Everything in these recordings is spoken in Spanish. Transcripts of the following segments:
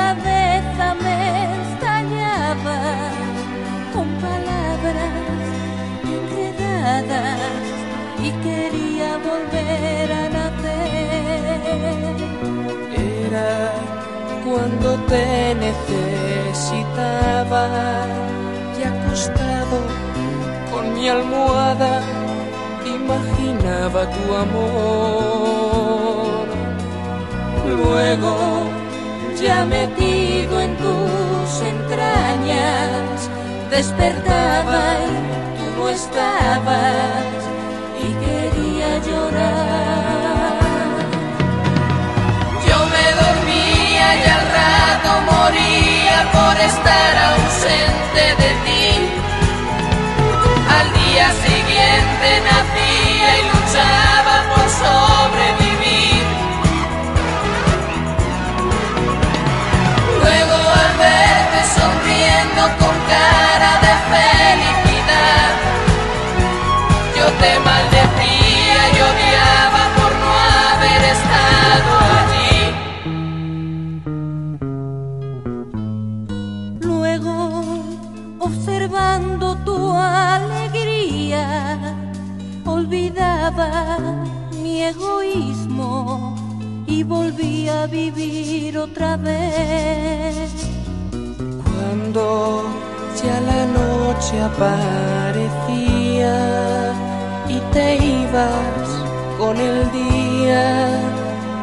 cabeza me estallaba con palabras enredadas y quería volver a nacer. Era cuando te necesitaba y acostado con mi almohada imaginaba tu amor. Luego ya metido en tus entrañas, despertaba y tú no estabas y quería llorar. Yo me dormía y al rato moría por estar ausente de ti. Al día siguiente nacía y luchaba. aparecía y te ibas con el día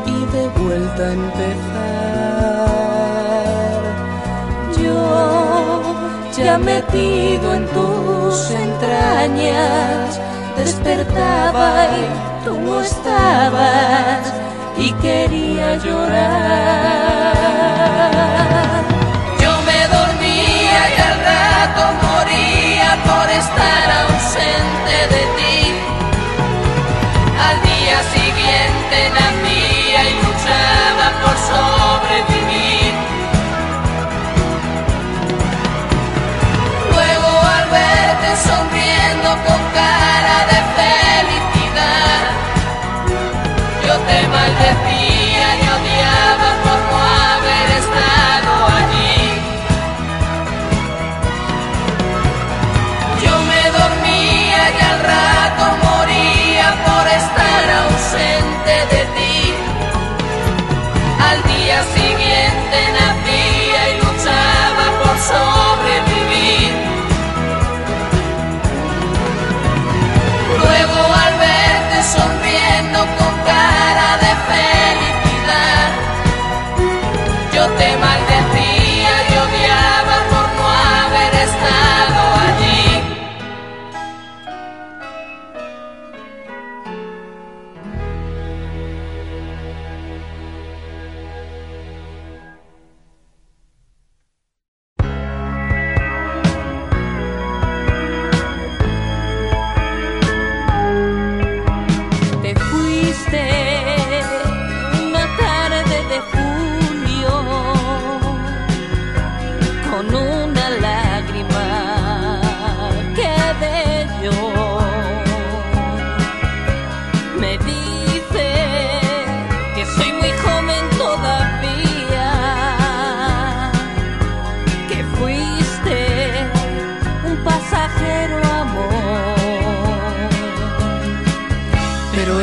y de vuelta empezar. Yo ya metido en tus entrañas despertaba y tú no estabas y quería llorar. estar ausente de ti. Al día siguiente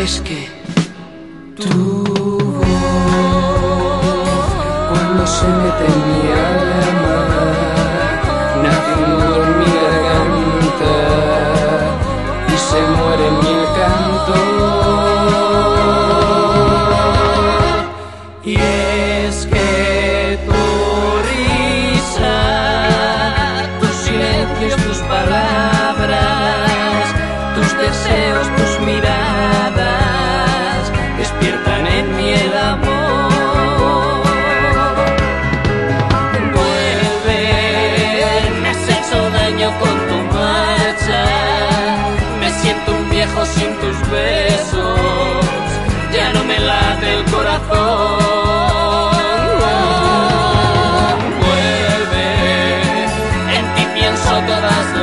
es que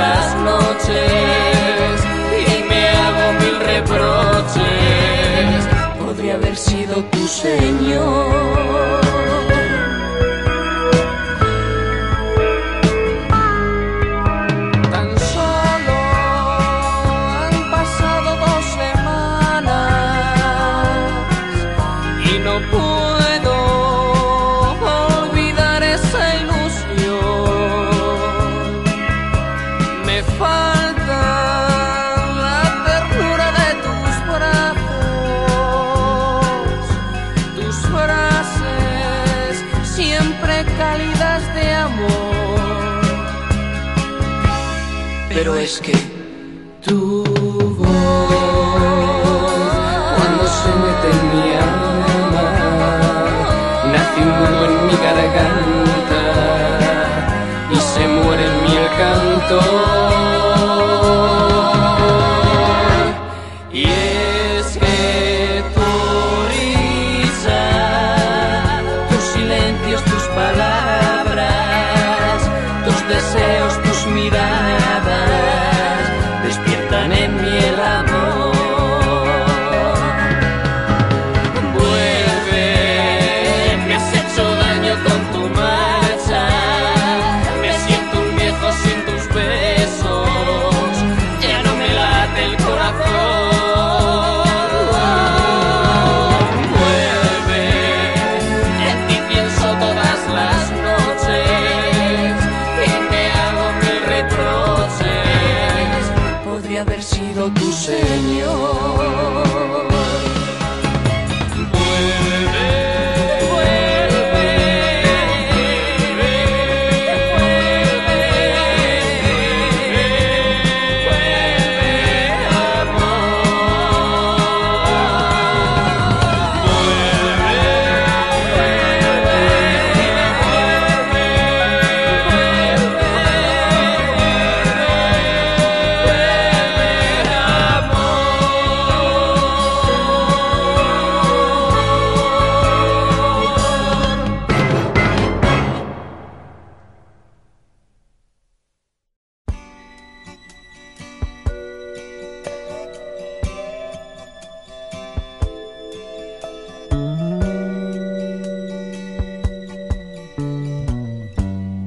las noches y me hago mil reproches. Podría haber sido tu señor. Pero es que tu voz, cuando se mete en mi alma, nace un nudo en mi garganta y se muere en mí el canto.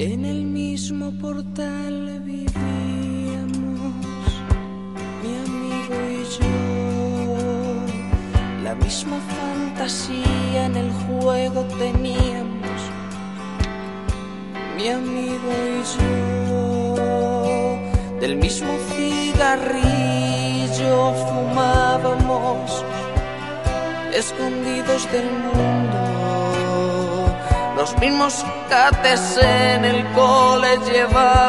En el mismo portal vivíamos, mi amigo y yo. La misma fantasía en el juego teníamos, mi amigo y yo. Del mismo cigarrillo fumábamos, escondidos del mundo. Los mismos cates en el cole llevábamos,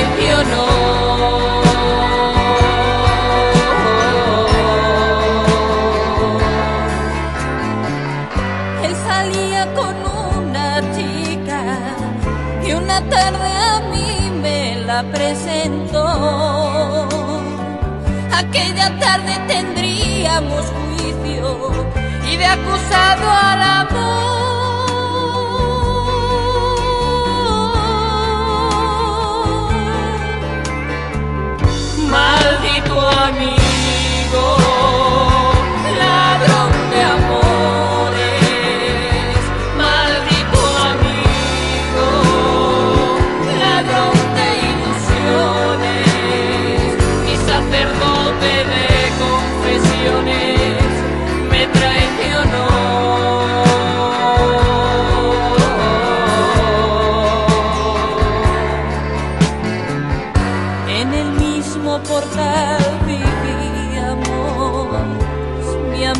traicionó. Él salía con una chica y una tarde a mí me la presentó. Aquella tarde tendríamos juicio y de acusado al amor.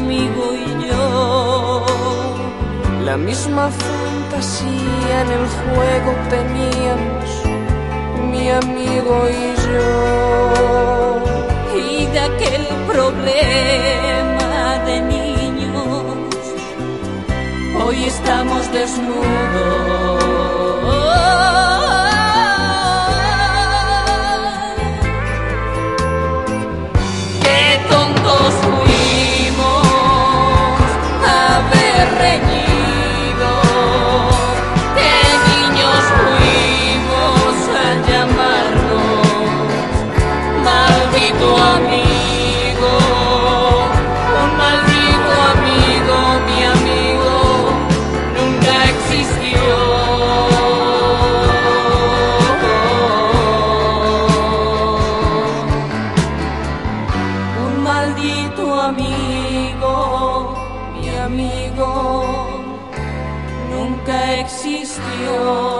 Amigo y yo. La misma fantasía en el juego teníamos, mi amigo y yo. Y de aquel problema de niños hoy estamos desnudos. existió.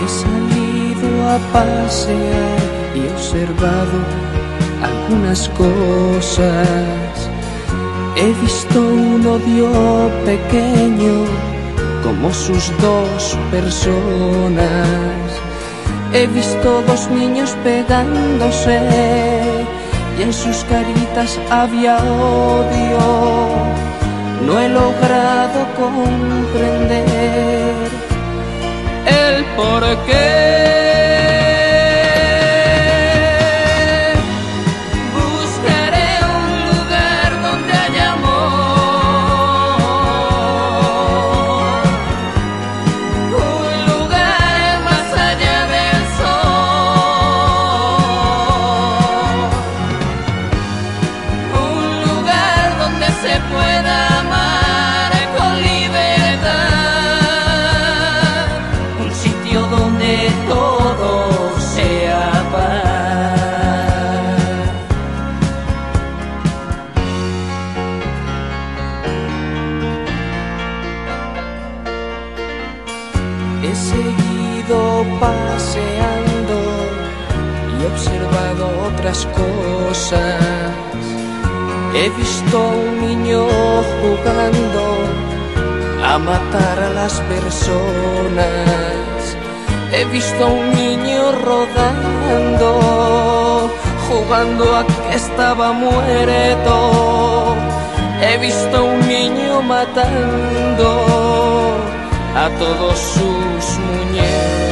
He salido a pasear y he observado algunas cosas He visto un odio pequeño como sus dos personas. He visto dos niños pegándose y en sus caritas había odio. No he logrado comprender el porqué. He visto a un niño jugando a matar a las personas. He visto a un niño rodando, jugando a que estaba muerto. He visto a un niño matando a todos sus muñecos.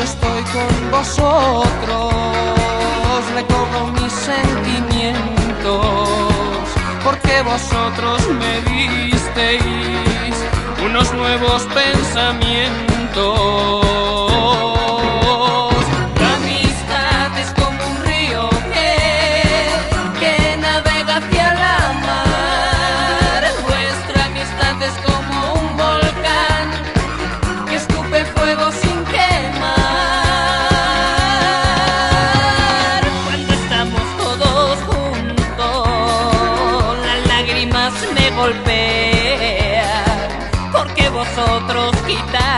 Con vosotros recobro mis sentimientos, porque vosotros me disteis unos nuevos pensamientos. Vosotros